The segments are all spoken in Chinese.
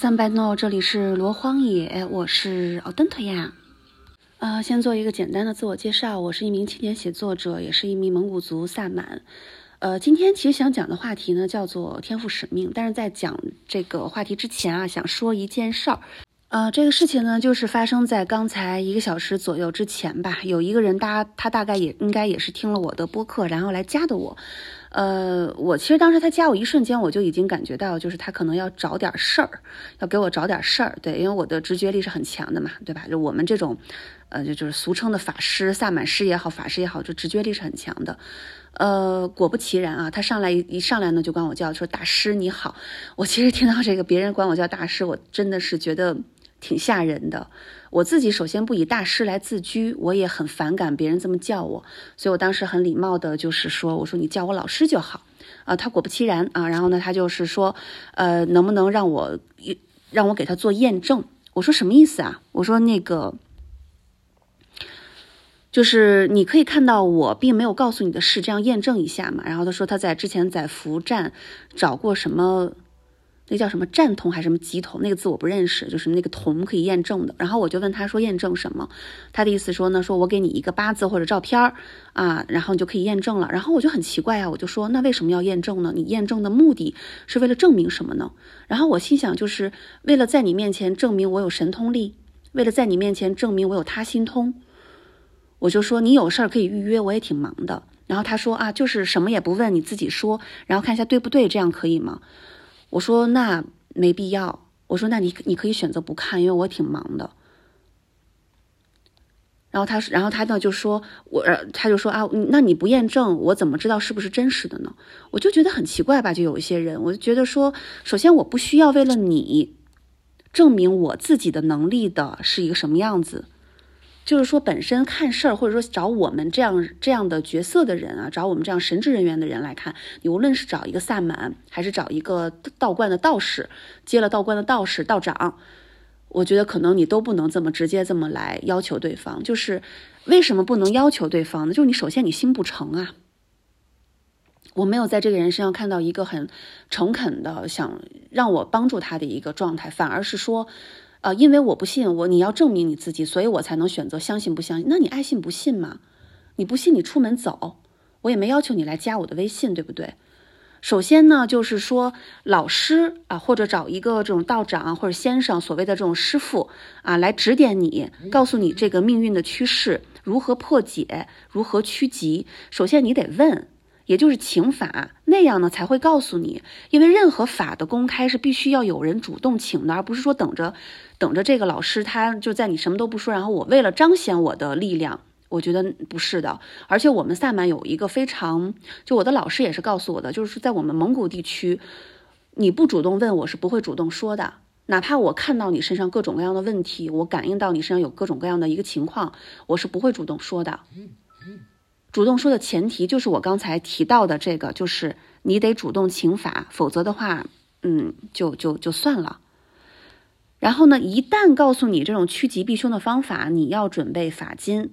三百诺，这里是罗荒野，我是奥登特呀。呃，先做一个简单的自我介绍，我是一名青年写作者，也是一名蒙古族萨满。呃，今天其实想讲的话题呢，叫做天赋使命。但是在讲这个话题之前啊，想说一件事儿。呃，这个事情呢，就是发生在刚才一个小时左右之前吧。有一个人，大他大概也应该也是听了我的播客，然后来加的我。呃，我其实当时他加我一瞬间，我就已经感觉到，就是他可能要找点事儿，要给我找点事儿。对，因为我的直觉力是很强的嘛，对吧？就我们这种，呃，就就是俗称的法师、萨满师也好，法师也好，就直觉力是很强的。呃，果不其然啊，他上来一上来呢，就管我叫说大师你好。我其实听到这个别人管我叫大师，我真的是觉得。挺吓人的，我自己首先不以大师来自居，我也很反感别人这么叫我，所以我当时很礼貌的，就是说，我说你叫我老师就好，啊，他果不其然啊，然后呢，他就是说，呃，能不能让我让我给他做验证？我说什么意思啊？我说那个，就是你可以看到我并没有告诉你的事，这样验证一下嘛。然后他说他在之前在福站找过什么。那叫什么战童还是什么吉童？那个字我不认识，就是那个童可以验证的。然后我就问他说验证什么？他的意思说呢，说我给你一个八字或者照片儿啊，然后你就可以验证了。然后我就很奇怪啊，我就说那为什么要验证呢？你验证的目的是为了证明什么呢？然后我心想，就是为了在你面前证明我有神通力，为了在你面前证明我有他心通。我就说你有事儿可以预约，我也挺忙的。然后他说啊，就是什么也不问，你自己说，然后看一下对不对，这样可以吗？我说那没必要。我说那你你可以选择不看，因为我挺忙的。然后他，然后他呢就说，我他就说啊，那你不验证，我怎么知道是不是真实的呢？我就觉得很奇怪吧。就有一些人，我就觉得说，首先我不需要为了你证明我自己的能力的是一个什么样子。就是说，本身看事儿，或者说找我们这样这样的角色的人啊，找我们这样神职人员的人来看，你无论是找一个萨满，还是找一个道观的道士，接了道观的道士、道长，我觉得可能你都不能这么直接这么来要求对方。就是为什么不能要求对方呢？就是你首先你心不诚啊，我没有在这个人身上看到一个很诚恳的想让我帮助他的一个状态，反而是说。呃，因为我不信我，你要证明你自己，所以我才能选择相信不相信。那你爱信不信嘛？你不信，你出门走，我也没要求你来加我的微信，对不对？首先呢，就是说老师啊，或者找一个这种道长或者先生，所谓的这种师傅啊，来指点你，告诉你这个命运的趋势如何破解，如何趋吉。首先你得问。也就是请法那样呢，才会告诉你，因为任何法的公开是必须要有人主动请的，而不是说等着，等着这个老师他就在你什么都不说，然后我为了彰显我的力量，我觉得不是的。而且我们萨满有一个非常，就我的老师也是告诉我的，就是在我们蒙古地区，你不主动问我是不会主动说的，哪怕我看到你身上各种各样的问题，我感应到你身上有各种各样的一个情况，我是不会主动说的。主动说的前提就是我刚才提到的这个，就是你得主动请法，否则的话，嗯，就就就算了。然后呢，一旦告诉你这种趋吉避凶的方法，你要准备法金，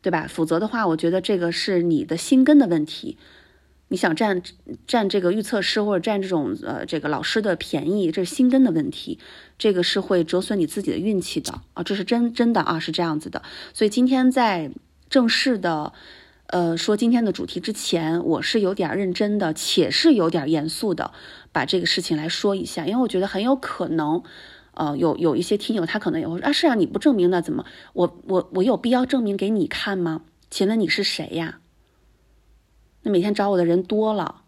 对吧？否则的话，我觉得这个是你的心根的问题。你想占占这个预测师或者占这种呃这个老师的便宜，这是心根的问题，这个是会折损你自己的运气的啊，这是真真的啊，是这样子的。所以今天在。正式的，呃，说今天的主题之前，我是有点认真的，且是有点严肃的，把这个事情来说一下，因为我觉得很有可能，呃，有有一些听友他可能也会说啊，是啊，你不证明那怎么？我我我有必要证明给你看吗？请问你是谁呀？那每天找我的人多了，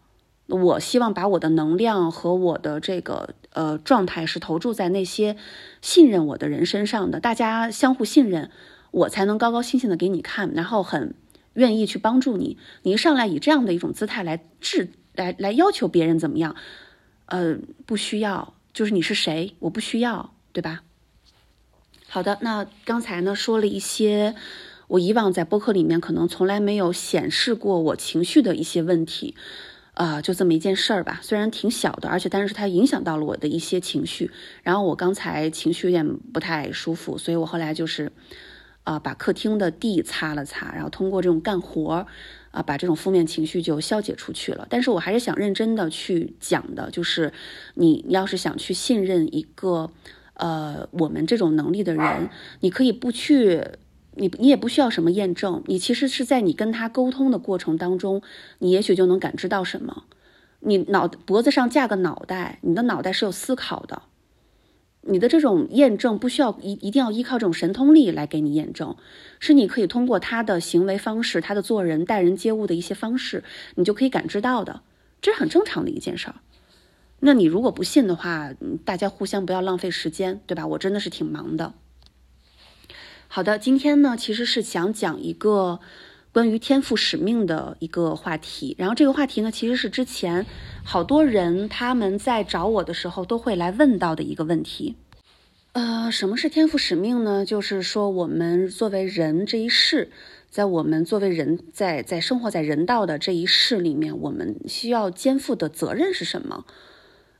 我希望把我的能量和我的这个呃状态是投注在那些信任我的人身上的，大家相互信任。我才能高高兴兴的给你看，然后很愿意去帮助你。你一上来以这样的一种姿态来制，来来要求别人怎么样？呃，不需要，就是你是谁，我不需要，对吧？好的，那刚才呢说了一些我以往在播客里面可能从来没有显示过我情绪的一些问题，啊，就这么一件事儿吧。虽然挺小的，而且但是它影响到了我的一些情绪。然后我刚才情绪有点不太舒服，所以我后来就是。啊，把客厅的地擦了擦，然后通过这种干活啊，把这种负面情绪就消解出去了。但是我还是想认真的去讲的，就是你要是想去信任一个呃我们这种能力的人，你可以不去。你你也不需要什么验证，你其实是在你跟他沟通的过程当中，你也许就能感知到什么。你脑脖子上架个脑袋，你的脑袋是有思考的。你的这种验证不需要一一定要依靠这种神通力来给你验证，是你可以通过他的行为方式、他的做人待人接物的一些方式，你就可以感知到的，这是很正常的一件事儿。那你如果不信的话，大家互相不要浪费时间，对吧？我真的是挺忙的。好的，今天呢，其实是想讲一个关于天赋使命的一个话题。然后这个话题呢，其实是之前好多人他们在找我的时候都会来问到的一个问题。呃，什么是天赋使命呢？就是说我们作为人这一世，在我们作为人在在生活在人道的这一世里面，我们需要肩负的责任是什么？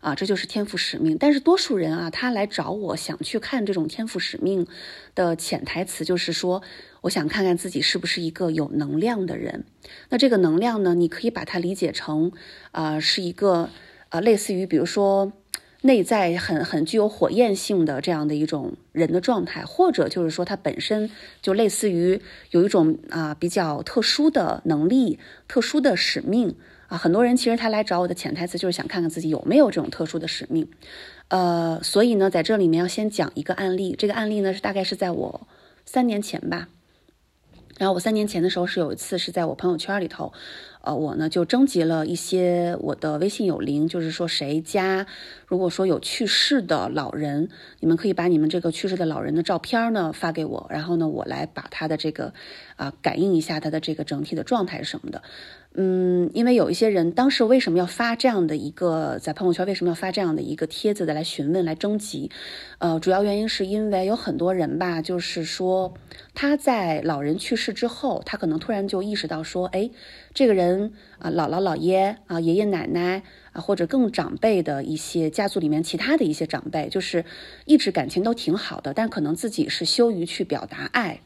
啊，这就是天赋使命。但是多数人啊，他来找我想去看这种天赋使命的潜台词，就是说，我想看看自己是不是一个有能量的人。那这个能量呢，你可以把它理解成，啊，是一个，呃，类似于比如说内在很很具有火焰性的这样的一种人的状态，或者就是说它本身就类似于有一种啊比较特殊的能力、特殊的使命。很多人其实他来找我的潜台词就是想看看自己有没有这种特殊的使命，呃，所以呢，在这里面要先讲一个案例。这个案例呢是大概是在我三年前吧，然后我三年前的时候是有一次是在我朋友圈里头，呃，我呢就征集了一些我的微信有灵，就是说谁家如果说有去世的老人，你们可以把你们这个去世的老人的照片呢发给我，然后呢我来把他的这个啊感应一下他的这个整体的状态什么的。嗯，因为有一些人当时为什么要发这样的一个在朋友圈为什么要发这样的一个帖子的来询问来征集？呃，主要原因是因为有很多人吧，就是说他在老人去世之后，他可能突然就意识到说，哎，这个人啊，姥姥姥爷啊，爷爷奶奶啊，或者更长辈的一些家族里面其他的一些长辈，就是一直感情都挺好的，但可能自己是羞于去表达爱。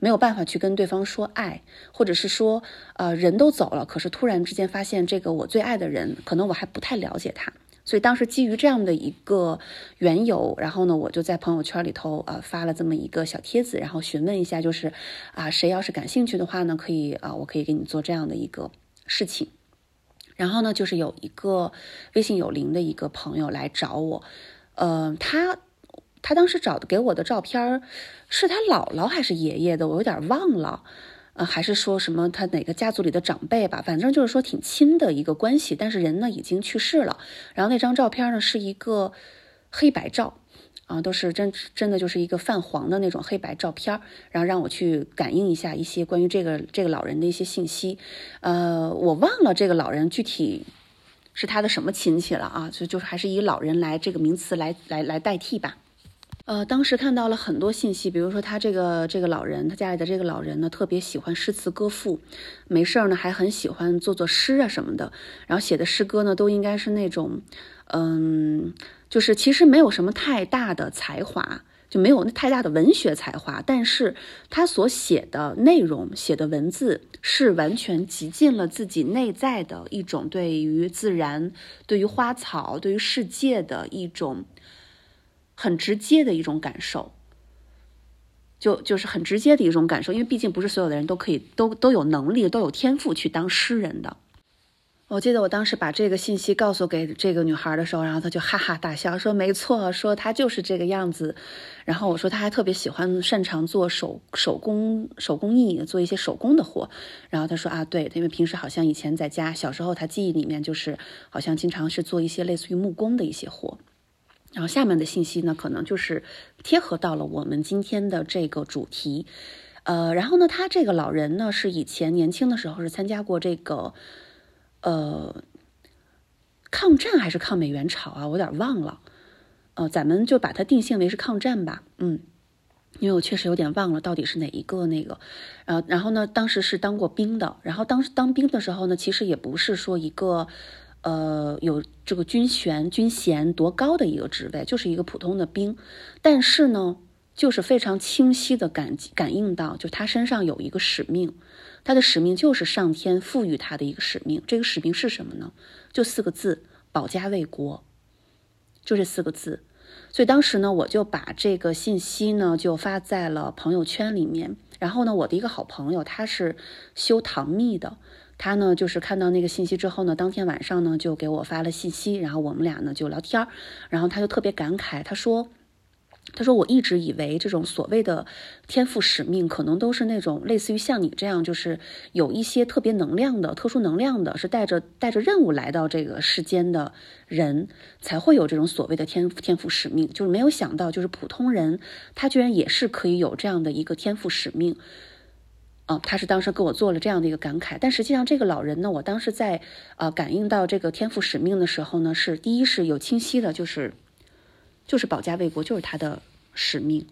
没有办法去跟对方说爱，或者是说，呃，人都走了，可是突然之间发现这个我最爱的人，可能我还不太了解他，所以当时基于这样的一个缘由，然后呢，我就在朋友圈里头呃发了这么一个小帖子，然后询问一下，就是啊，谁要是感兴趣的话呢，可以啊，我可以给你做这样的一个事情。然后呢，就是有一个微信有灵的一个朋友来找我，呃，他。他当时找的给我的照片是他姥姥还是爷爷的，我有点忘了，呃，还是说什么他哪个家族里的长辈吧，反正就是说挺亲的一个关系，但是人呢已经去世了。然后那张照片呢是一个黑白照，啊，都是真真的就是一个泛黄的那种黑白照片，然后让我去感应一下一些关于这个这个老人的一些信息，呃，我忘了这个老人具体是他的什么亲戚了啊，就就是还是以老人来这个名词来来来代替吧。呃，当时看到了很多信息，比如说他这个这个老人，他家里的这个老人呢，特别喜欢诗词歌赋，没事儿呢还很喜欢做做诗啊什么的，然后写的诗歌呢都应该是那种，嗯，就是其实没有什么太大的才华，就没有太大的文学才华，但是他所写的内容、写的文字是完全极尽了自己内在的一种对于自然、对于花草、对于世界的一种。很直接的一种感受，就就是很直接的一种感受，因为毕竟不是所有的人都可以都都有能力都有天赋去当诗人的。我记得我当时把这个信息告诉给这个女孩的时候，然后她就哈哈大笑，说没错，说她就是这个样子。然后我说她还特别喜欢擅长做手手工手工艺，做一些手工的活。然后她说啊，对，因为平时好像以前在家小时候，她记忆里面就是好像经常是做一些类似于木工的一些活。然后下面的信息呢，可能就是贴合到了我们今天的这个主题，呃，然后呢，他这个老人呢是以前年轻的时候是参加过这个，呃，抗战还是抗美援朝啊？我有点忘了，呃，咱们就把它定性为是抗战吧，嗯，因为我确实有点忘了到底是哪一个那个，呃，然后呢，当时是当过兵的，然后当时当兵的时候呢，其实也不是说一个。呃，有这个军衔、军衔多高的一个职位，就是一个普通的兵，但是呢，就是非常清晰的感感应到，就他身上有一个使命，他的使命就是上天赋予他的一个使命。这个使命是什么呢？就四个字：保家卫国。就这四个字。所以当时呢，我就把这个信息呢就发在了朋友圈里面。然后呢，我的一个好朋友他是修唐密的，他呢就是看到那个信息之后呢，当天晚上呢就给我发了信息，然后我们俩呢就聊天然后他就特别感慨，他说。他说：“我一直以为这种所谓的天赋使命，可能都是那种类似于像你这样，就是有一些特别能量的、特殊能量的，是带着带着任务来到这个世间的人，才会有这种所谓的天天赋使命。就是没有想到，就是普通人，他居然也是可以有这样的一个天赋使命。啊，他是当时给我做了这样的一个感慨。但实际上，这个老人呢，我当时在呃感应到这个天赋使命的时候呢，是第一是有清晰的，就是。”就是保家卫国，就是他的使命。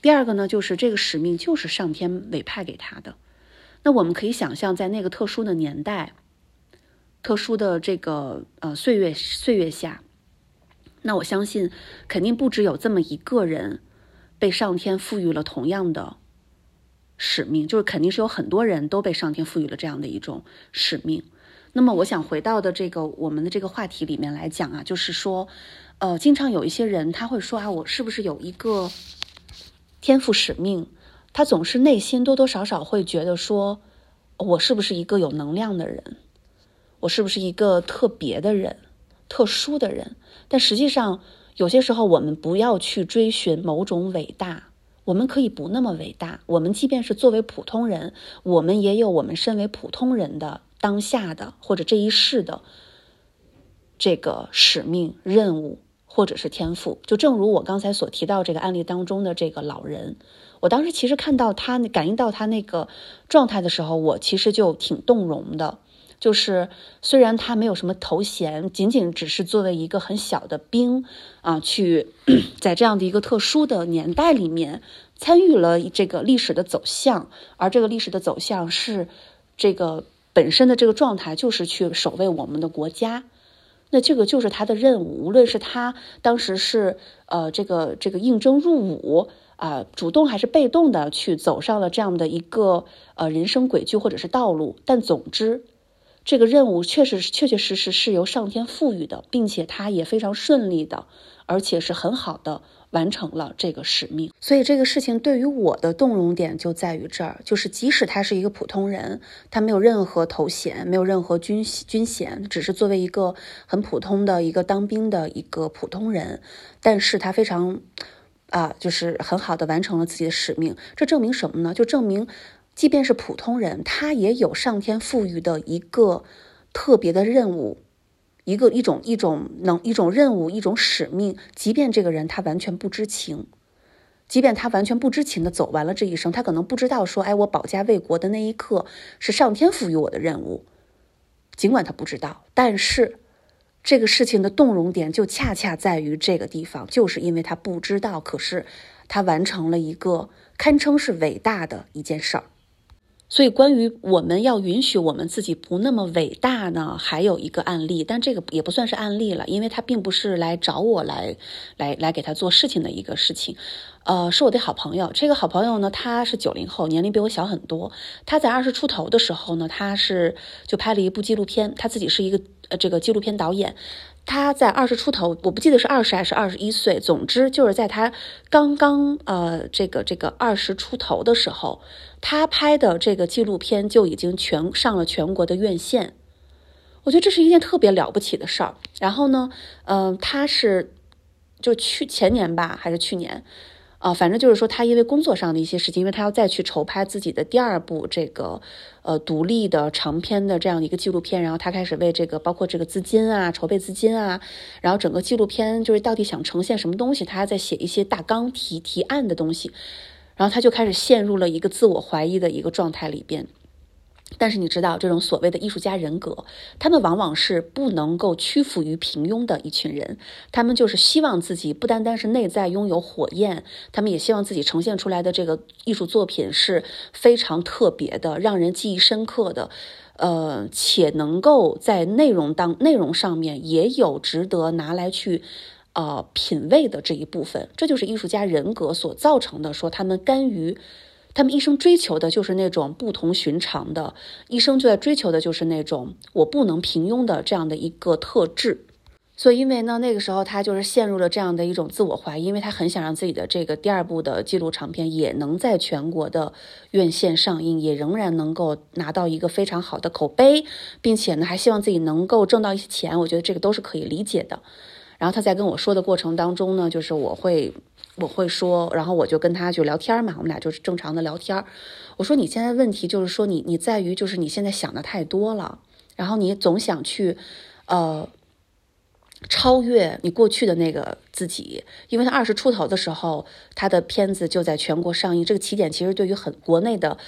第二个呢，就是这个使命就是上天委派给他的。那我们可以想象，在那个特殊的年代、特殊的这个呃岁月岁月下，那我相信肯定不只有这么一个人被上天赋予了同样的使命，就是肯定是有很多人都被上天赋予了这样的一种使命。那么，我想回到的这个我们的这个话题里面来讲啊，就是说。呃，经常有一些人他会说啊，我是不是有一个天赋使命？他总是内心多多少少会觉得说，我是不是一个有能量的人？我是不是一个特别的人、特殊的人？但实际上，有些时候我们不要去追寻某种伟大，我们可以不那么伟大。我们即便是作为普通人，我们也有我们身为普通人的当下的或者这一世的这个使命任务。或者是天赋，就正如我刚才所提到这个案例当中的这个老人，我当时其实看到他感应到他那个状态的时候，我其实就挺动容的。就是虽然他没有什么头衔，仅仅只是作为一个很小的兵啊，去 在这样的一个特殊的年代里面参与了这个历史的走向，而这个历史的走向是这个本身的这个状态，就是去守卫我们的国家。那这个就是他的任务，无论是他当时是呃这个这个应征入伍啊，主动还是被动的去走上了这样的一个呃人生轨迹或者是道路，但总之，这个任务确实确确实实是由上天赋予的，并且他也非常顺利的，而且是很好的。完成了这个使命，所以这个事情对于我的动容点就在于这儿，就是即使他是一个普通人，他没有任何头衔，没有任何军军衔，只是作为一个很普通的一个当兵的一个普通人，但是他非常啊，就是很好的完成了自己的使命。这证明什么呢？就证明，即便是普通人，他也有上天赋予的一个特别的任务。一个一种一种能一种任务一种使命，即便这个人他完全不知情，即便他完全不知情的走完了这一生，他可能不知道说，哎，我保家卫国的那一刻是上天赋予我的任务，尽管他不知道，但是这个事情的动容点就恰恰在于这个地方，就是因为他不知道，可是他完成了一个堪称是伟大的一件事儿。所以，关于我们要允许我们自己不那么伟大呢，还有一个案例，但这个也不算是案例了，因为他并不是来找我来，来来给他做事情的一个事情，呃，是我的好朋友。这个好朋友呢，他是九零后，年龄比我小很多。他在二十出头的时候呢，他是就拍了一部纪录片，他自己是一个呃这个纪录片导演。他在二十出头，我不记得是二十还是二十一岁，总之就是在他刚刚呃这个这个二十出头的时候，他拍的这个纪录片就已经全上了全国的院线。我觉得这是一件特别了不起的事儿。然后呢，嗯，他是就去前年吧，还是去年？啊，反正就是说，他因为工作上的一些事情，因为他要再去筹拍自己的第二部这个呃独立的长篇的这样的一个纪录片，然后他开始为这个包括这个资金啊，筹备资金啊，然后整个纪录片就是到底想呈现什么东西，他还在写一些大纲提提案的东西，然后他就开始陷入了一个自我怀疑的一个状态里边。但是你知道，这种所谓的艺术家人格，他们往往是不能够屈服于平庸的一群人。他们就是希望自己不单单是内在拥有火焰，他们也希望自己呈现出来的这个艺术作品是非常特别的，让人记忆深刻的，呃，且能够在内容当内容上面也有值得拿来去呃品味的这一部分，这就是艺术家人格所造成的。说他们甘于，他们一生追求的就是那种不同寻常的，一生就在追求的就是那种我不能平庸的这样的一个特质。所以，因为呢，那个时候他就是陷入了这样的一种自我怀疑，因为他很想让自己的这个第二部的纪录长片也能在全国的院线上映，也仍然能够拿到一个非常好的口碑，并且呢，还希望自己能够挣到一些钱。我觉得这个都是可以理解的。然后他在跟我说的过程当中呢，就是我会我会说，然后我就跟他就聊天嘛，我们俩就是正常的聊天。我说你现在问题就是说你你在于就是你现在想的太多了，然后你总想去，呃。超越你过去的那个自己，因为他二十出头的时候，他的片子就在全国上映。这个起点其实对于很国内的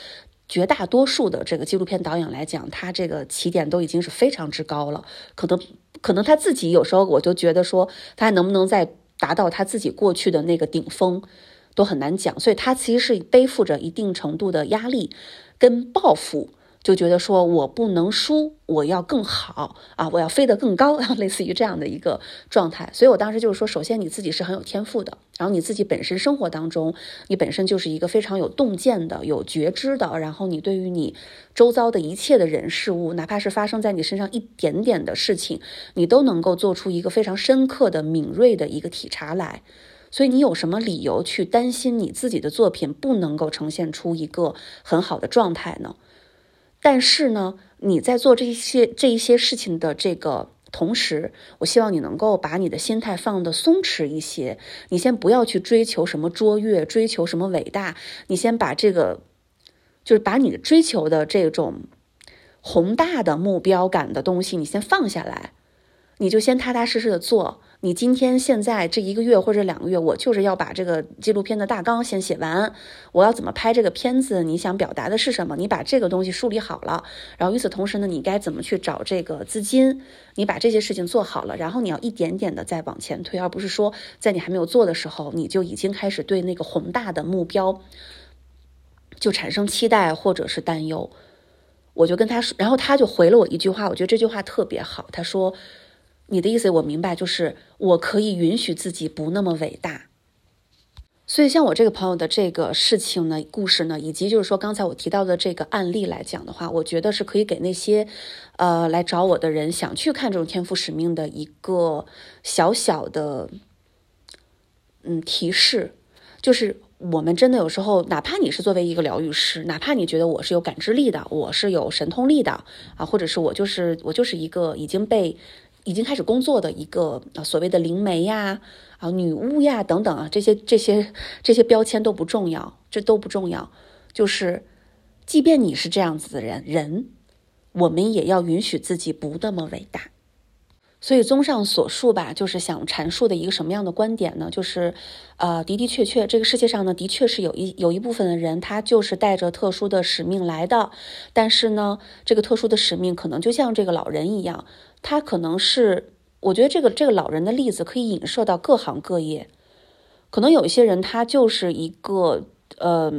绝大多数的这个纪录片导演来讲，他这个起点都已经是非常之高了。可能可能他自己有时候我就觉得说，他还能不能再达到他自己过去的那个顶峰，都很难讲。所以他其实是背负着一定程度的压力跟抱负。就觉得说我不能输，我要更好啊，我要飞得更高，类似于这样的一个状态。所以我当时就是说，首先你自己是很有天赋的，然后你自己本身生活当中，你本身就是一个非常有洞见的、有觉知的，然后你对于你周遭的一切的人事物，哪怕是发生在你身上一点点的事情，你都能够做出一个非常深刻的、敏锐的一个体察来。所以你有什么理由去担心你自己的作品不能够呈现出一个很好的状态呢？但是呢，你在做这些这一些事情的这个同时，我希望你能够把你的心态放的松弛一些。你先不要去追求什么卓越，追求什么伟大。你先把这个，就是把你的追求的这种宏大的目标感的东西，你先放下来，你就先踏踏实实的做。你今天现在这一个月或者两个月，我就是要把这个纪录片的大纲先写完。我要怎么拍这个片子？你想表达的是什么？你把这个东西梳理好了，然后与此同时呢，你该怎么去找这个资金？你把这些事情做好了，然后你要一点点的再往前推，而不是说在你还没有做的时候，你就已经开始对那个宏大的目标就产生期待或者是担忧。我就跟他说，然后他就回了我一句话，我觉得这句话特别好。他说。你的意思我明白，就是我可以允许自己不那么伟大。所以，像我这个朋友的这个事情呢、故事呢，以及就是说刚才我提到的这个案例来讲的话，我觉得是可以给那些，呃，来找我的人想去看这种天赋使命的一个小小的，嗯，提示，就是我们真的有时候，哪怕你是作为一个疗愈师，哪怕你觉得我是有感知力的，我是有神通力的啊，或者是我就是我就是一个已经被。已经开始工作的一个，所谓的灵媒呀，啊女巫呀等等啊，这些这些这些标签都不重要，这都不重要。就是，即便你是这样子的人，人，我们也要允许自己不那么伟大。所以，综上所述吧，就是想阐述的一个什么样的观点呢？就是，呃，的的确确，这个世界上呢，的确是有一有一部分的人，他就是带着特殊的使命来的。但是呢，这个特殊的使命可能就像这个老人一样，他可能是，我觉得这个这个老人的例子可以影射到各行各业。可能有一些人，他就是一个，呃，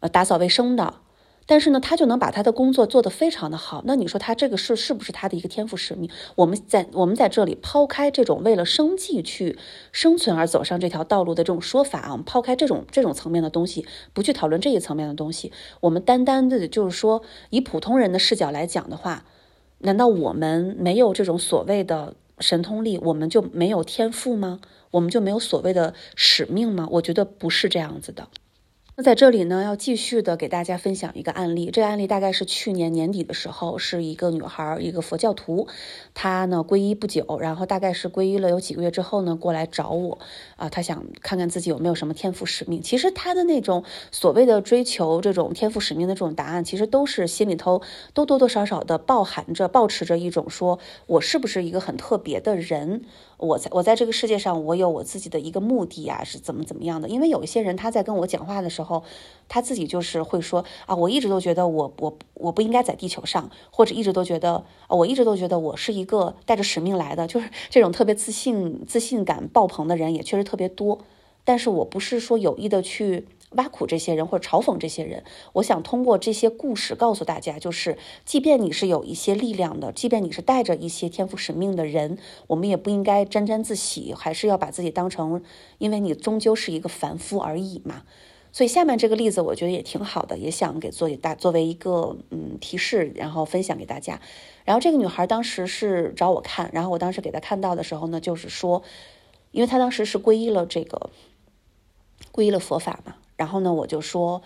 呃，打扫卫生的。但是呢，他就能把他的工作做得非常的好。那你说他这个是是不是他的一个天赋使命？我们在我们在这里抛开这种为了生计去生存而走上这条道路的这种说法啊，我们抛开这种这种层面的东西，不去讨论这一层面的东西。我们单单的就是说，以普通人的视角来讲的话，难道我们没有这种所谓的神通力，我们就没有天赋吗？我们就没有所谓的使命吗？我觉得不是这样子的。在这里呢，要继续的给大家分享一个案例。这个案例大概是去年年底的时候，是一个女孩，一个佛教徒，她呢皈依不久，然后大概是皈依了有几个月之后呢，过来找我，啊，她想看看自己有没有什么天赋使命。其实她的那种所谓的追求这种天赋使命的这种答案，其实都是心里头都多多少少的包含着、保持着一种说，我是不是一个很特别的人。我在我在这个世界上，我有我自己的一个目的啊，是怎么怎么样的？因为有一些人他在跟我讲话的时候，他自己就是会说啊，我一直都觉得我我我不应该在地球上，或者一直都觉得啊，我一直都觉得我是一个带着使命来的，就是这种特别自信、自信感爆棚的人也确实特别多。但是我不是说有意的去挖苦这些人或者嘲讽这些人。我想通过这些故事告诉大家，就是即便你是有一些力量的，即便你是带着一些天赋使命的人，我们也不应该沾沾自喜，还是要把自己当成，因为你终究是一个凡夫而已嘛。所以下面这个例子我觉得也挺好的，也想给做大作为一个嗯提示，然后分享给大家。然后这个女孩当时是找我看，然后我当时给她看到的时候呢，就是说，因为她当时是皈依了这个皈依了佛法嘛，然后呢我就说，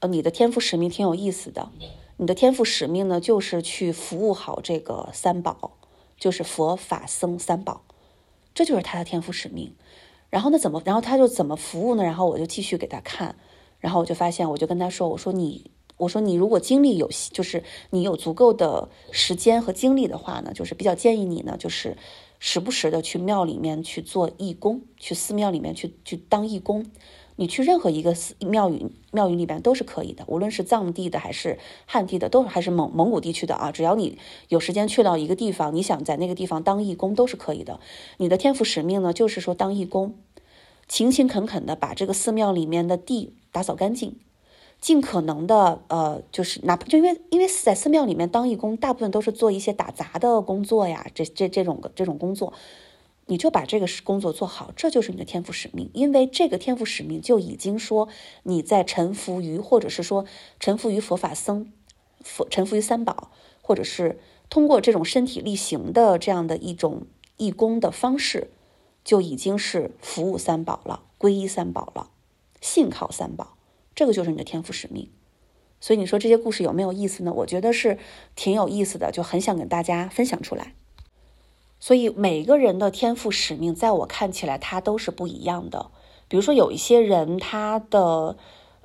呃，你的天赋使命挺有意思的，你的天赋使命呢就是去服务好这个三宝，就是佛法僧三宝，这就是他的天赋使命。然后呢？怎么？然后他就怎么服务呢？然后我就继续给他看，然后我就发现，我就跟他说：“我说你，我说你如果精力有，就是你有足够的时间和精力的话呢，就是比较建议你呢，就是时不时的去庙里面去做义工，去寺庙里面去去当义工。”你去任何一个寺庙宇，庙宇里边都是可以的，无论是藏地的还是汉地的，都还是蒙蒙古地区的啊。只要你有时间去到一个地方，你想在那个地方当义工都是可以的。你的天赋使命呢，就是说当义工，勤勤恳恳的把这个寺庙里面的地打扫干净，尽可能的呃，就是哪怕就因为因为在寺庙里面当义工，大部分都是做一些打杂的工作呀，这这这种这种工作。你就把这个工作做好，这就是你的天赋使命。因为这个天赋使命就已经说你在臣服于，或者是说臣服于佛法僧，佛臣服于三宝，或者是通过这种身体力行的这样的一种义工的方式，就已经是服务三宝了，皈依三宝了，信靠三宝，这个就是你的天赋使命。所以你说这些故事有没有意思呢？我觉得是挺有意思的，就很想跟大家分享出来。所以每个人的天赋使命，在我看起来，他都是不一样的。比如说，有一些人，他的，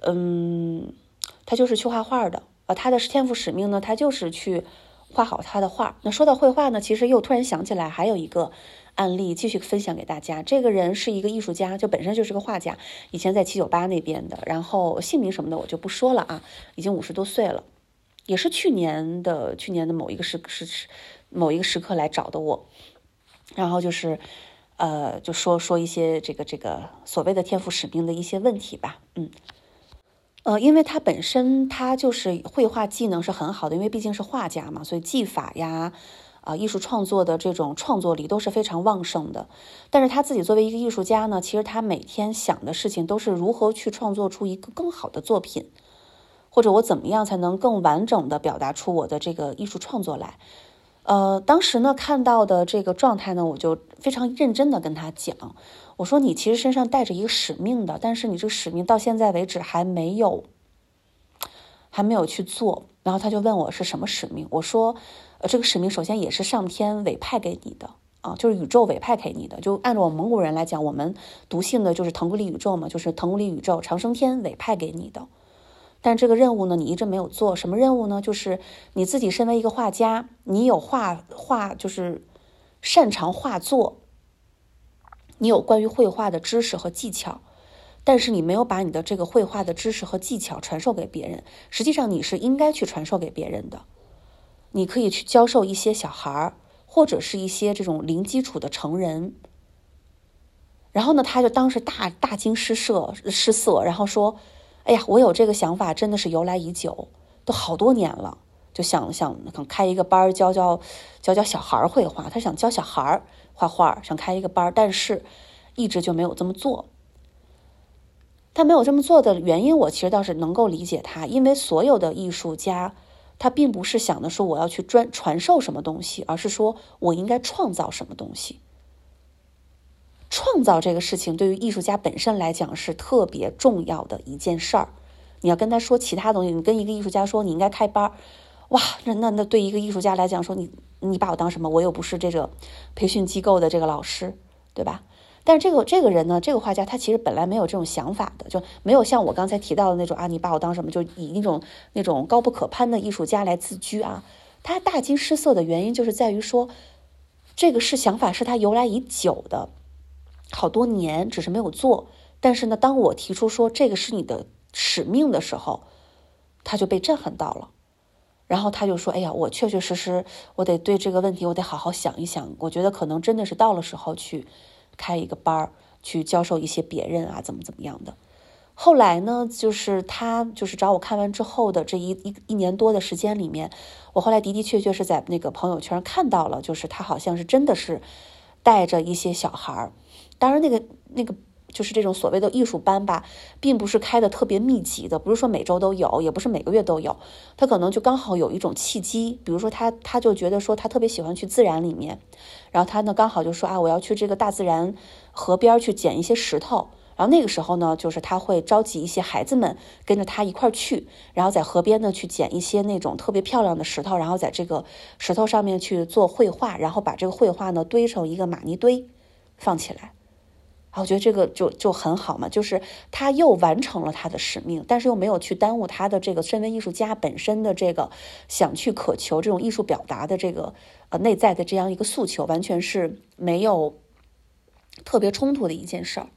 嗯，他就是去画画的，呃，他的天赋使命呢，他就是去画好他的画。那说到绘画呢，其实又突然想起来，还有一个案例，继续分享给大家。这个人是一个艺术家，就本身就是个画家，以前在七九八那边的，然后姓名什么的我就不说了啊，已经五十多岁了，也是去年的去年的某一个时时某一个时刻来找的我。然后就是，呃，就说说一些这个这个所谓的天赋使命的一些问题吧，嗯，呃，因为他本身他就是绘画技能是很好的，因为毕竟是画家嘛，所以技法呀，啊，艺术创作的这种创作力都是非常旺盛的。但是他自己作为一个艺术家呢，其实他每天想的事情都是如何去创作出一个更好的作品，或者我怎么样才能更完整的表达出我的这个艺术创作来。呃，当时呢看到的这个状态呢，我就非常认真的跟他讲，我说你其实身上带着一个使命的，但是你这个使命到现在为止还没有，还没有去做。然后他就问我是什么使命，我说，呃，这个使命首先也是上天委派给你的啊，就是宇宙委派给你的。就按照我们蒙古人来讲，我们笃信的就是腾古里宇宙嘛，就是腾古里宇宙长生天委派给你的。但这个任务呢，你一直没有做。什么任务呢？就是你自己身为一个画家，你有画画，就是擅长画作，你有关于绘画的知识和技巧，但是你没有把你的这个绘画的知识和技巧传授给别人。实际上，你是应该去传授给别人的。你可以去教授一些小孩儿，或者是一些这种零基础的成人。然后呢，他就当时大大惊失色，失色，然后说。哎呀，我有这个想法，真的是由来已久，都好多年了，就想想开一个班教教教教小孩绘画。他想教小孩画画，想开一个班，但是一直就没有这么做。他没有这么做的原因，我其实倒是能够理解他，因为所有的艺术家，他并不是想的说我要去专传授什么东西，而是说我应该创造什么东西。创造这个事情对于艺术家本身来讲是特别重要的一件事儿。你要跟他说其他东西，你跟一个艺术家说你应该开班，哇，那那那对一个艺术家来讲说你你把我当什么？我又不是这个培训机构的这个老师，对吧？但是这个这个人呢，这个画家他其实本来没有这种想法的，就没有像我刚才提到的那种啊，你把我当什么？就以那种那种高不可攀的艺术家来自居啊。他大惊失色的原因就是在于说，这个是想法是他由来已久的。好多年，只是没有做。但是呢，当我提出说这个是你的使命的时候，他就被震撼到了。然后他就说：“哎呀，我确确实实，我得对这个问题，我得好好想一想。我觉得可能真的是到了时候去开一个班儿，去教授一些别人啊，怎么怎么样的。”后来呢，就是他就是找我看完之后的这一一一年多的时间里面，我后来的的确确是在那个朋友圈看到了，就是他好像是真的是带着一些小孩儿，当然那个那个。就是这种所谓的艺术班吧，并不是开的特别密集的，不是说每周都有，也不是每个月都有。他可能就刚好有一种契机，比如说他他就觉得说他特别喜欢去自然里面，然后他呢刚好就说啊，我要去这个大自然河边去捡一些石头。然后那个时候呢，就是他会召集一些孩子们跟着他一块去，然后在河边呢去捡一些那种特别漂亮的石头，然后在这个石头上面去做绘画，然后把这个绘画呢堆成一个玛尼堆，放起来。我觉得这个就就很好嘛，就是他又完成了他的使命，但是又没有去耽误他的这个身为艺术家本身的这个想去渴求这种艺术表达的这个呃内在的这样一个诉求，完全是没有特别冲突的一件事儿。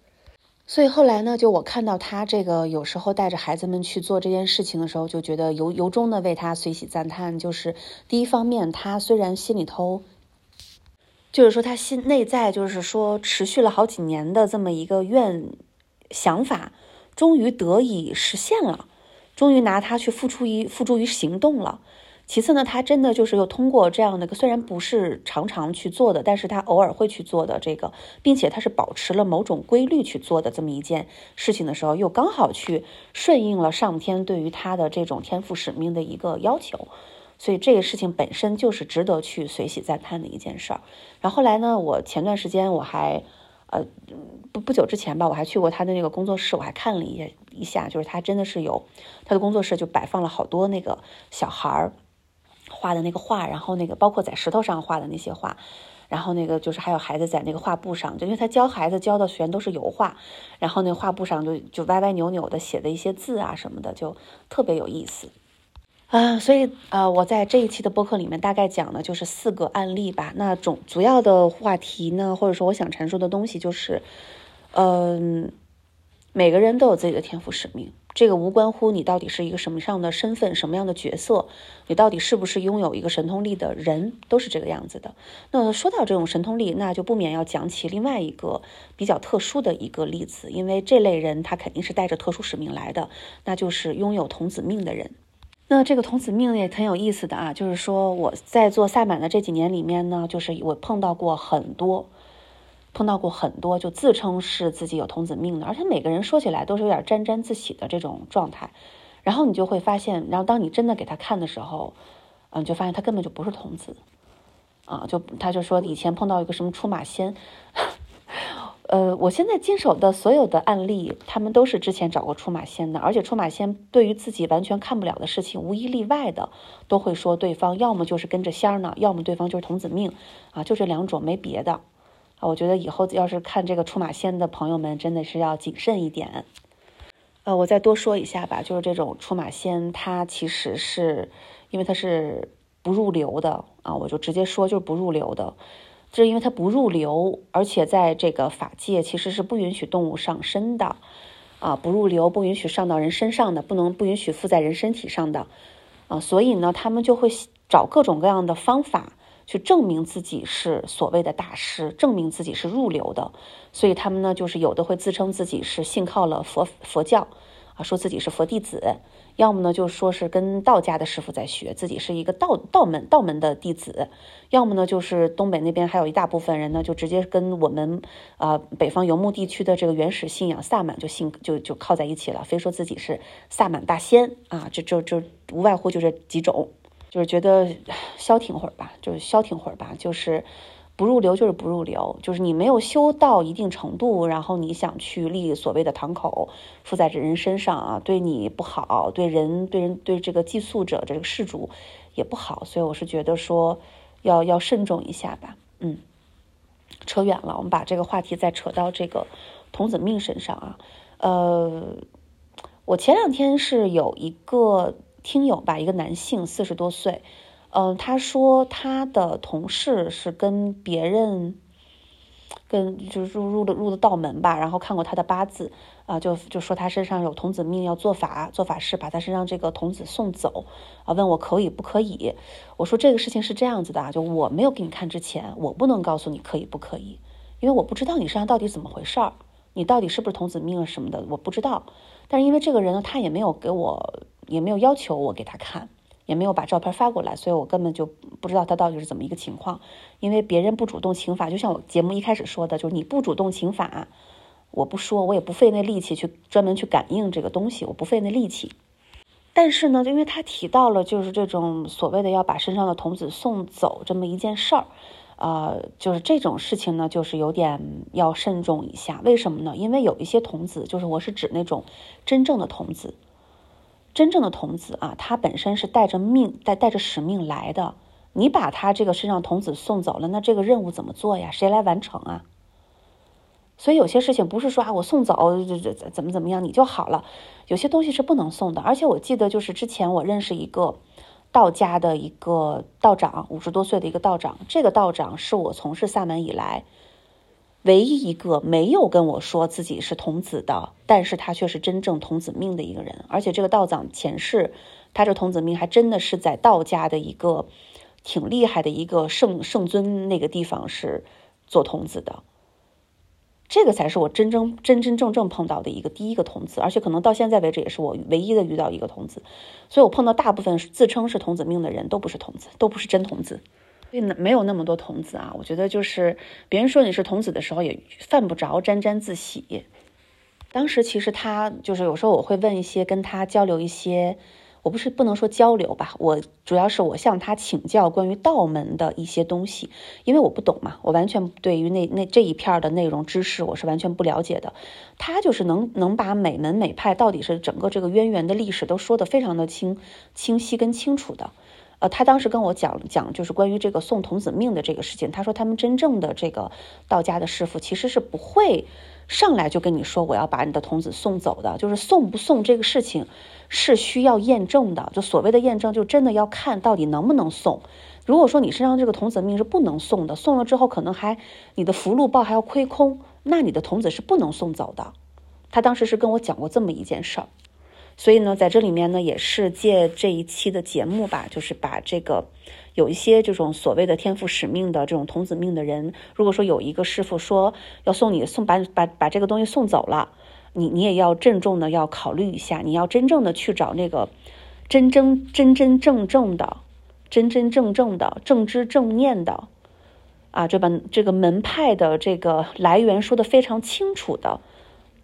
所以后来呢，就我看到他这个有时候带着孩子们去做这件事情的时候，就觉得由由衷的为他随喜赞叹。就是第一方面，他虽然心里头。就是说，他心内在就是说，持续了好几年的这么一个愿想法，终于得以实现了，终于拿它去付出于付诸于行动了。其次呢，他真的就是又通过这样的一个，虽然不是常常去做的，但是他偶尔会去做的这个，并且他是保持了某种规律去做的这么一件事情的时候，又刚好去顺应了上天对于他的这种天赋使命的一个要求。所以这个事情本身就是值得去随喜赞叹的一件事儿。然后后来呢，我前段时间我还，呃，不不久之前吧，我还去过他的那个工作室，我还看了一下一下，就是他真的是有他的工作室，就摆放了好多那个小孩儿画的那个画，然后那个包括在石头上画的那些画，然后那个就是还有孩子在那个画布上，就因为他教孩子教的全都是油画，然后那画布上就就歪歪扭扭的写的一些字啊什么的，就特别有意思。啊，所以呃，我在这一期的播客里面大概讲的就是四个案例吧。那总主要的话题呢，或者说我想阐述的东西就是，嗯，每个人都有自己的天赋使命，这个无关乎你到底是一个什么样的身份、什么样的角色，你到底是不是拥有一个神通力的人，都是这个样子的。那说到这种神通力，那就不免要讲起另外一个比较特殊的一个例子，因为这类人他肯定是带着特殊使命来的，那就是拥有童子命的人。那这个童子命也很有意思的啊，就是说我在做萨满的这几年里面呢，就是我碰到过很多，碰到过很多就自称是自己有童子命的，而且每个人说起来都是有点沾沾自喜的这种状态，然后你就会发现，然后当你真的给他看的时候，嗯，就发现他根本就不是童子，啊，就他就说以前碰到一个什么出马仙。呃，我现在经手的所有的案例，他们都是之前找过出马仙的，而且出马仙对于自己完全看不了的事情，无一例外的都会说对方要么就是跟着仙儿呢，要么对方就是童子命，啊，就这两种，没别的。啊，我觉得以后要是看这个出马仙的朋友们，真的是要谨慎一点。呃，我再多说一下吧，就是这种出马仙，它其实是因为它是不入流的啊，我就直接说就是不入流的。就是因为它不入流，而且在这个法界其实是不允许动物上身的，啊，不入流，不允许上到人身上的，不能不允许附在人身体上的，啊，所以呢，他们就会找各种各样的方法去证明自己是所谓的大师，证明自己是入流的，所以他们呢，就是有的会自称自己是信靠了佛佛教，啊，说自己是佛弟子。要么呢，就说是跟道家的师傅在学，自己是一个道道门道门的弟子；要么呢，就是东北那边还有一大部分人呢，就直接跟我们啊北方游牧地区的这个原始信仰萨满就信就就靠在一起了，非说自己是萨满大仙啊，这就就无外乎就这几种，就是觉得消停会儿吧，就是消停会儿吧，就是。不入流就是不入流，就是你没有修到一定程度，然后你想去立所谓的堂口，附在这人身上啊，对你不好，对人对人对这个寄宿者这个事主也不好，所以我是觉得说要要慎重一下吧。嗯，扯远了，我们把这个话题再扯到这个童子命身上啊。呃，我前两天是有一个听友吧，一个男性，四十多岁。嗯，他说他的同事是跟别人，跟就是入入的入的道门吧，然后看过他的八字啊，就就说他身上有童子命，要做法做法事把他身上这个童子送走啊，问我可以不可以？我说这个事情是这样子的啊，就我没有给你看之前，我不能告诉你可以不可以，因为我不知道你身上到底怎么回事儿，你到底是不是童子命什么的，我不知道。但是因为这个人呢，他也没有给我，也没有要求我给他看，也没有把照片发过来，所以我根本就不知道他到底是怎么一个情况。因为别人不主动请法，就像我节目一开始说的，就是你不主动请法，我不说，我也不费那力气去专门去感应这个东西，我不费那力气。但是呢，就因为他提到了就是这种所谓的要把身上的童子送走这么一件事儿。呃，就是这种事情呢，就是有点要慎重一下。为什么呢？因为有一些童子，就是我是指那种真正的童子，真正的童子啊，他本身是带着命、带带着使命来的。你把他这个身上童子送走了，那这个任务怎么做呀？谁来完成啊？所以有些事情不是说啊，我送走这这怎么怎么样你就好了，有些东西是不能送的。而且我记得就是之前我认识一个。道家的一个道长，五十多岁的一个道长。这个道长是我从事萨满以来唯一一个没有跟我说自己是童子的，但是他却是真正童子命的一个人。而且这个道长前世，他这童子命还真的是在道家的一个挺厉害的一个圣圣尊那个地方是做童子的。这个才是我真真真真正正碰到的一个第一个童子，而且可能到现在为止也是我唯一的遇到一个童子。所以我碰到大部分自称是童子命的人都不是童子，都不是真童子，所以没有那么多童子啊。我觉得就是别人说你是童子的时候，也犯不着沾沾自喜。当时其实他就是有时候我会问一些跟他交流一些。我不是不能说交流吧，我主要是我向他请教关于道门的一些东西，因为我不懂嘛，我完全对于那那这一片的内容知识我是完全不了解的。他就是能能把每门每派到底是整个这个渊源的历史都说得非常的清清晰跟清楚的。呃，他当时跟我讲讲就是关于这个送童子命的这个事情，他说他们真正的这个道家的师傅其实是不会。上来就跟你说我要把你的童子送走的，就是送不送这个事情是需要验证的。就所谓的验证，就真的要看到底能不能送。如果说你身上这个童子命是不能送的，送了之后可能还你的福禄报还要亏空，那你的童子是不能送走的。他当时是跟我讲过这么一件事儿。所以呢，在这里面呢，也是借这一期的节目吧，就是把这个有一些这种所谓的天赋使命的这种童子命的人，如果说有一个师傅说要送你送把把把这个东西送走了，你你也要郑重的要考虑一下，你要真正的去找那个真真真真正正的真真正正的正知正念的啊，这把这个门派的这个来源说的非常清楚的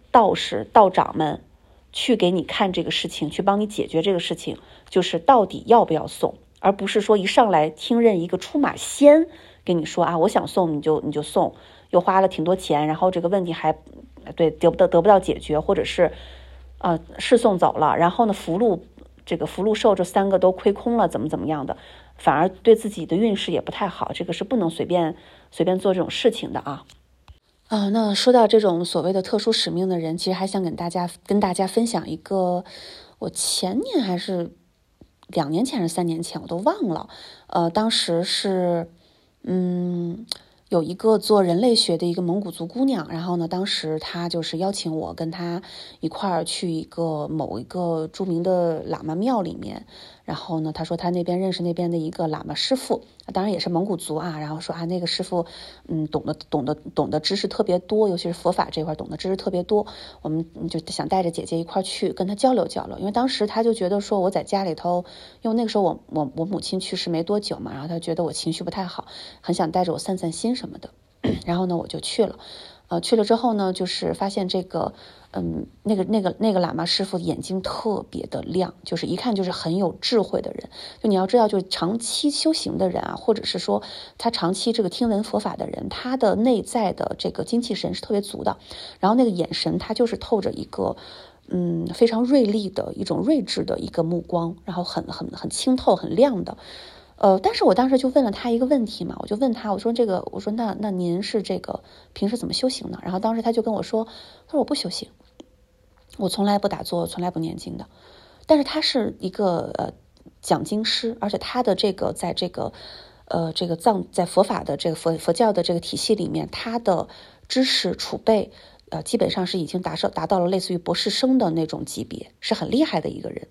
道士道长们。去给你看这个事情，去帮你解决这个事情，就是到底要不要送，而不是说一上来听任一个出马仙跟你说啊，我想送你就你就送，又花了挺多钱，然后这个问题还对得不得得不到解决，或者是呃是送走了，然后呢福禄这个福禄寿这三个都亏空了，怎么怎么样的，反而对自己的运势也不太好，这个是不能随便随便做这种事情的啊。啊，那说到这种所谓的特殊使命的人，其实还想跟大家跟大家分享一个，我前年还是两年前还是三年前，我都忘了。呃，当时是，嗯。有一个做人类学的一个蒙古族姑娘，然后呢，当时她就是邀请我跟她一块儿去一个某一个著名的喇嘛庙里面，然后呢，他说他那边认识那边的一个喇嘛师傅，当然也是蒙古族啊，然后说啊那个师傅，嗯，懂得懂得懂得知识特别多，尤其是佛法这块懂得知识特别多，我们就想带着姐姐一块去跟他交流交流，因为当时他就觉得说我在家里头，因为那个时候我我我母亲去世没多久嘛，然后他觉得我情绪不太好，很想带着我散散心。什么的，然后呢，我就去了，呃，去了之后呢，就是发现这个，嗯，那个那个那个喇嘛师傅眼睛特别的亮，就是一看就是很有智慧的人。就你要知道，就是长期修行的人啊，或者是说他长期这个听闻佛法的人，他的内在的这个精气神是特别足的。然后那个眼神，他就是透着一个，嗯，非常锐利的一种睿智的一个目光，然后很很很清透、很亮的。呃，但是我当时就问了他一个问题嘛，我就问他，我说这个，我说那那您是这个平时怎么修行呢？然后当时他就跟我说，他说我不修行，我从来不打坐，从来不念经的。但是他是一个呃讲经师，而且他的这个在这个呃这个藏在佛法的这个佛佛教的这个体系里面，他的知识储备呃基本上是已经达到达到了类似于博士生的那种级别，是很厉害的一个人。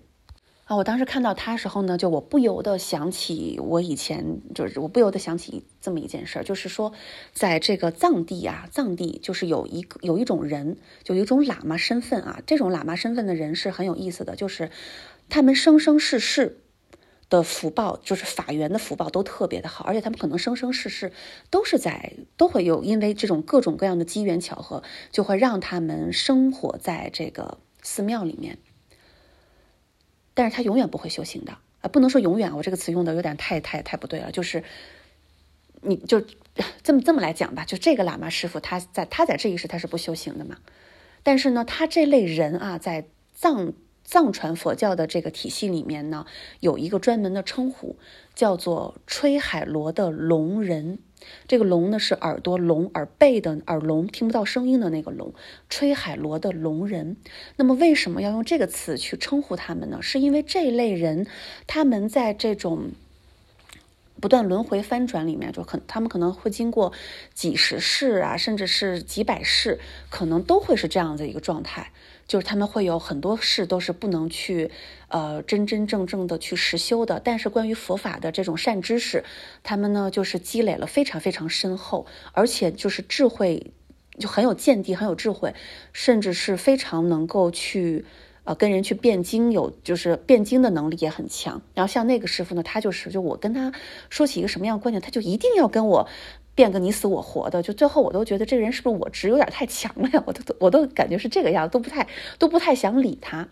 啊，我当时看到他时候呢，就我不由得想起我以前，就是我不由得想起这么一件事儿，就是说，在这个藏地啊，藏地就是有一个有一种人，就有一种喇嘛身份啊，这种喇嘛身份的人是很有意思的，就是他们生生世世的福报，就是法缘的福报都特别的好，而且他们可能生生世世都是在都会有，因为这种各种各样的机缘巧合，就会让他们生活在这个寺庙里面。但是他永远不会修行的啊，不能说永远，我这个词用的有点太太太不对了。就是，你就这么这么来讲吧，就这个喇嘛师傅，他在他在这一世他是不修行的嘛。但是呢，他这类人啊，在藏藏传佛教的这个体系里面呢，有一个专门的称呼，叫做吹海螺的聋人。这个聋呢是耳朵聋、耳背的耳聋，听不到声音的那个聋。吹海螺的聋人，那么为什么要用这个词去称呼他们呢？是因为这类人，他们在这种不断轮回翻转里面，就很他们可能会经过几十世啊，甚至是几百世，可能都会是这样的一个状态。就是他们会有很多事都是不能去，呃，真真正正的去实修的。但是关于佛法的这种善知识，他们呢就是积累了非常非常深厚，而且就是智慧就很有见地，很有智慧，甚至是非常能够去，呃，跟人去辩经，有就是辩经的能力也很强。然后像那个师傅呢，他就是就我跟他说起一个什么样的观点，他就一定要跟我。变个你死我活的，就最后我都觉得这个人是不是我执有点太强了呀？我都我都感觉是这个样子，都不太都不太想理他。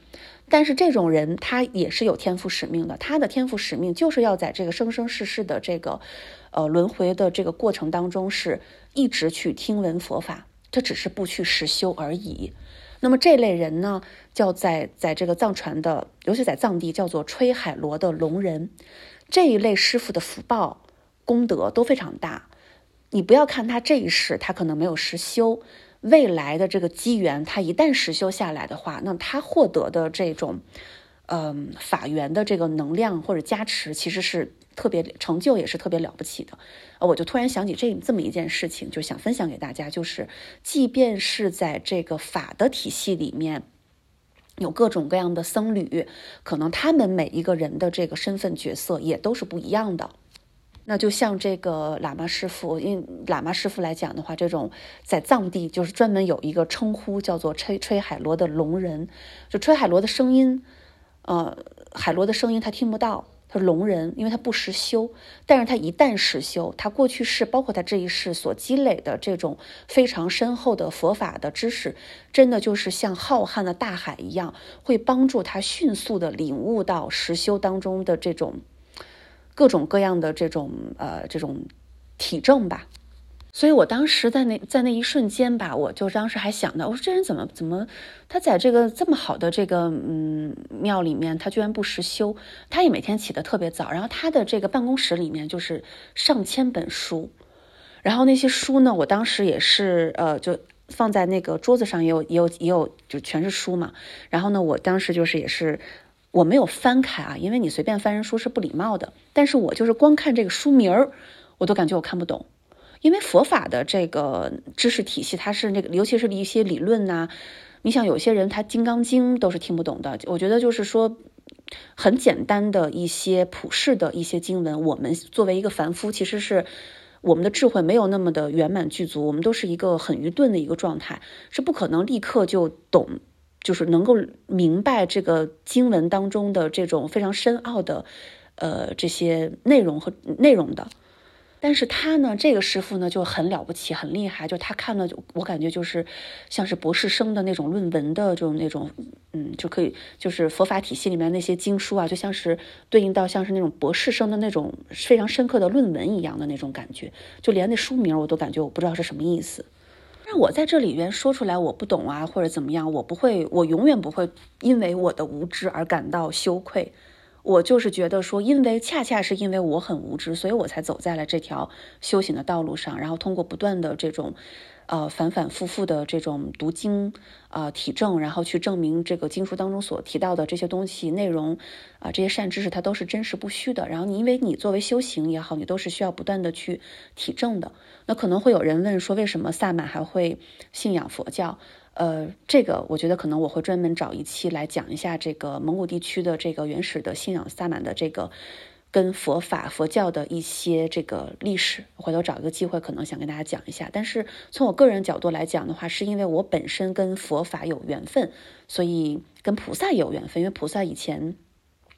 但是这种人他也是有天赋使命的，他的天赋使命就是要在这个生生世世的这个呃轮回的这个过程当中，是一直去听闻佛法，他只是不去实修而已。那么这类人呢，叫在在这个藏传的，尤其在藏地叫做吹海螺的龙人，这一类师傅的福报功德都非常大。你不要看他这一世，他可能没有实修，未来的这个机缘，他一旦实修下来的话，那他获得的这种，嗯，法缘的这个能量或者加持，其实是特别成就，也是特别了不起的。我就突然想起这这么一件事情，就想分享给大家，就是即便是在这个法的体系里面，有各种各样的僧侣，可能他们每一个人的这个身份角色也都是不一样的。那就像这个喇嘛师傅，因喇嘛师傅来讲的话，这种在藏地就是专门有一个称呼，叫做吹吹海螺的聋人，就吹海螺的声音，呃，海螺的声音他听不到，他是聋人，因为他不实修。但是他一旦实修，他过去世，包括他这一世所积累的这种非常深厚的佛法的知识，真的就是像浩瀚的大海一样，会帮助他迅速的领悟到实修当中的这种。各种各样的这种呃这种体证吧，所以我当时在那在那一瞬间吧，我就当时还想到，我说这人怎么怎么他在这个这么好的这个嗯庙里面，他居然不实修，他也每天起得特别早，然后他的这个办公室里面就是上千本书，然后那些书呢，我当时也是呃就放在那个桌子上，也有也有也有就全是书嘛，然后呢，我当时就是也是。我没有翻开啊，因为你随便翻人书是不礼貌的。但是我就是光看这个书名儿，我都感觉我看不懂，因为佛法的这个知识体系，它是那个，尤其是一些理论呐。你想，有些人他《金刚经》都是听不懂的。我觉得就是说，很简单的一些普世的一些经文，我们作为一个凡夫，其实是我们的智慧没有那么的圆满具足，我们都是一个很愚钝的一个状态，是不可能立刻就懂。就是能够明白这个经文当中的这种非常深奥的，呃，这些内容和内容的。但是他呢，这个师傅呢就很了不起，很厉害。就他看了，我感觉就是像是博士生的那种论文的这种那种，嗯，就可以就是佛法体系里面那些经书啊，就像是对应到像是那种博士生的那种非常深刻的论文一样的那种感觉。就连那书名我都感觉我不知道是什么意思。我在这里边说出来我不懂啊，或者怎么样，我不会，我永远不会因为我的无知而感到羞愧。我就是觉得说，因为恰恰是因为我很无知，所以我才走在了这条修行的道路上，然后通过不断的这种，呃反反复复的这种读经啊体证，然后去证明这个经书当中所提到的这些东西内容啊这些善知识它都是真实不虚的。然后你因为你作为修行也好，你都是需要不断的去体证的。那可能会有人问说，为什么萨满还会信仰佛教？呃，这个我觉得可能我会专门找一期来讲一下这个蒙古地区的这个原始的信仰萨满的这个跟佛法佛教的一些这个历史，回头找一个机会可能想跟大家讲一下。但是从我个人角度来讲的话，是因为我本身跟佛法有缘分，所以跟菩萨有缘分，因为菩萨以前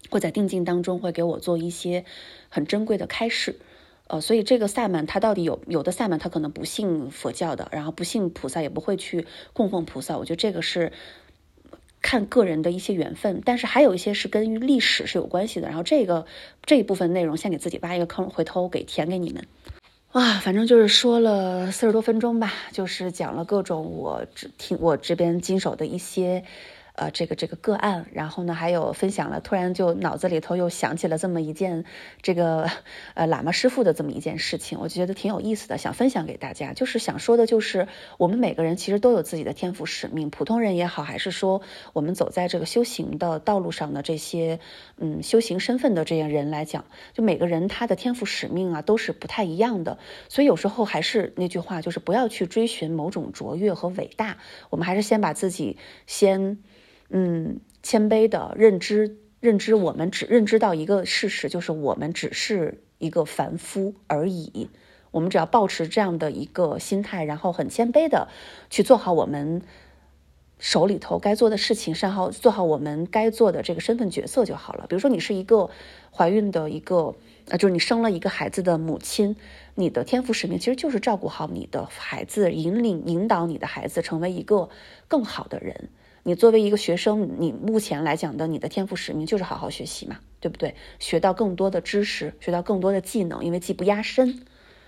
会在定境当中会给我做一些很珍贵的开示。呃，所以这个萨满他到底有有的萨满他可能不信佛教的，然后不信菩萨，也不会去供奉菩萨。我觉得这个是看个人的一些缘分，但是还有一些是跟历史是有关系的。然后这个这一部分内容先给自己挖一个坑，回头给填给你们。哇，反正就是说了四十多分钟吧，就是讲了各种我只听我这边经手的一些。呃，这个这个个案，然后呢，还有分享了，突然就脑子里头又想起了这么一件，这个呃喇嘛师傅的这么一件事情，我就觉得挺有意思的，想分享给大家。就是想说的，就是我们每个人其实都有自己的天赋使命，普通人也好，还是说我们走在这个修行的道路上的这些嗯修行身份的这些人来讲，就每个人他的天赋使命啊都是不太一样的。所以有时候还是那句话，就是不要去追寻某种卓越和伟大，我们还是先把自己先。嗯，谦卑的认知，认知我们只认知到一个事实，就是我们只是一个凡夫而已。我们只要保持这样的一个心态，然后很谦卑的去做好我们手里头该做的事情，然后做好我们该做的这个身份角色就好了。比如说，你是一个怀孕的一个，呃，就是你生了一个孩子的母亲，你的天赋使命其实就是照顾好你的孩子，引领引导你的孩子成为一个更好的人。你作为一个学生，你目前来讲的你的天赋使命就是好好学习嘛，对不对？学到更多的知识，学到更多的技能，因为技不压身，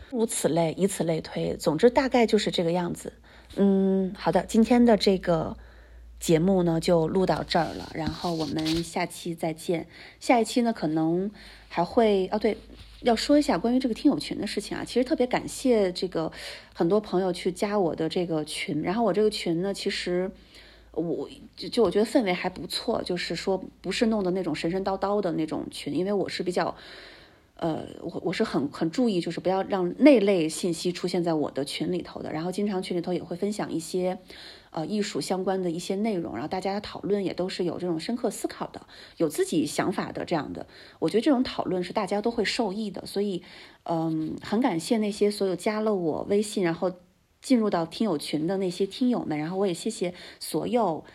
如此类，以此类推。总之，大概就是这个样子。嗯，好的，今天的这个节目呢就录到这儿了，然后我们下期再见。下一期呢可能还会哦，对，要说一下关于这个听友群的事情啊。其实特别感谢这个很多朋友去加我的这个群，然后我这个群呢其实。我就就我觉得氛围还不错，就是说不是弄的那种神神叨叨的那种群，因为我是比较，呃，我我是很很注意，就是不要让那类信息出现在我的群里头的。然后经常群里头也会分享一些，呃，艺术相关的一些内容，然后大家讨论也都是有这种深刻思考的，有自己想法的这样的。我觉得这种讨论是大家都会受益的，所以，嗯，很感谢那些所有加了我微信，然后。进入到听友群的那些听友们，然后我也谢谢所有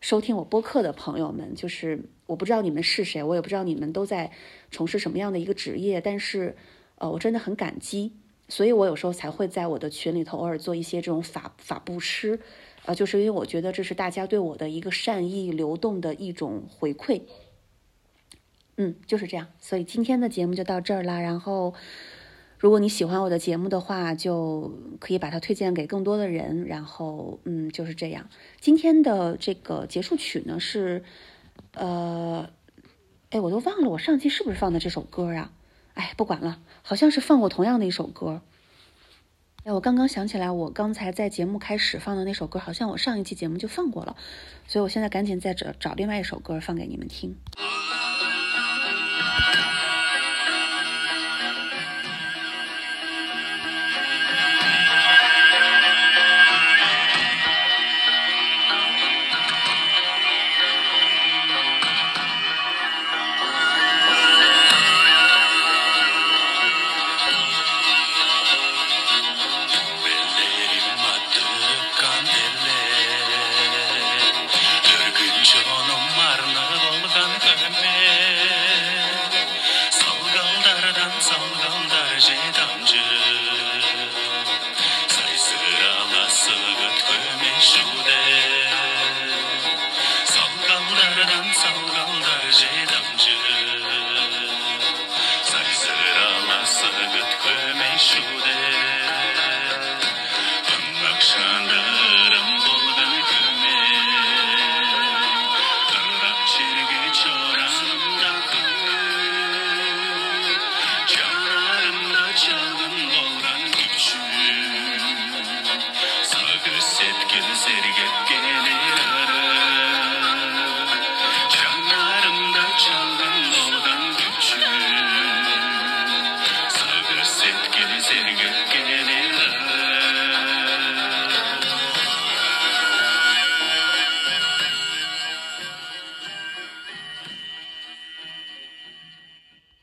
收听我播客的朋友们。就是我不知道你们是谁，我也不知道你们都在从事什么样的一个职业，但是呃，我真的很感激。所以我有时候才会在我的群里头偶尔做一些这种法法布施，呃，就是因为我觉得这是大家对我的一个善意流动的一种回馈。嗯，就是这样。所以今天的节目就到这儿啦，然后。如果你喜欢我的节目的话，就可以把它推荐给更多的人。然后，嗯，就是这样。今天的这个结束曲呢是，呃，哎，我都忘了我上期是不是放的这首歌啊？哎，不管了，好像是放过同样的一首歌。哎，我刚刚想起来，我刚才在节目开始放的那首歌，好像我上一期节目就放过了，所以我现在赶紧再找找另外一首歌放给你们听。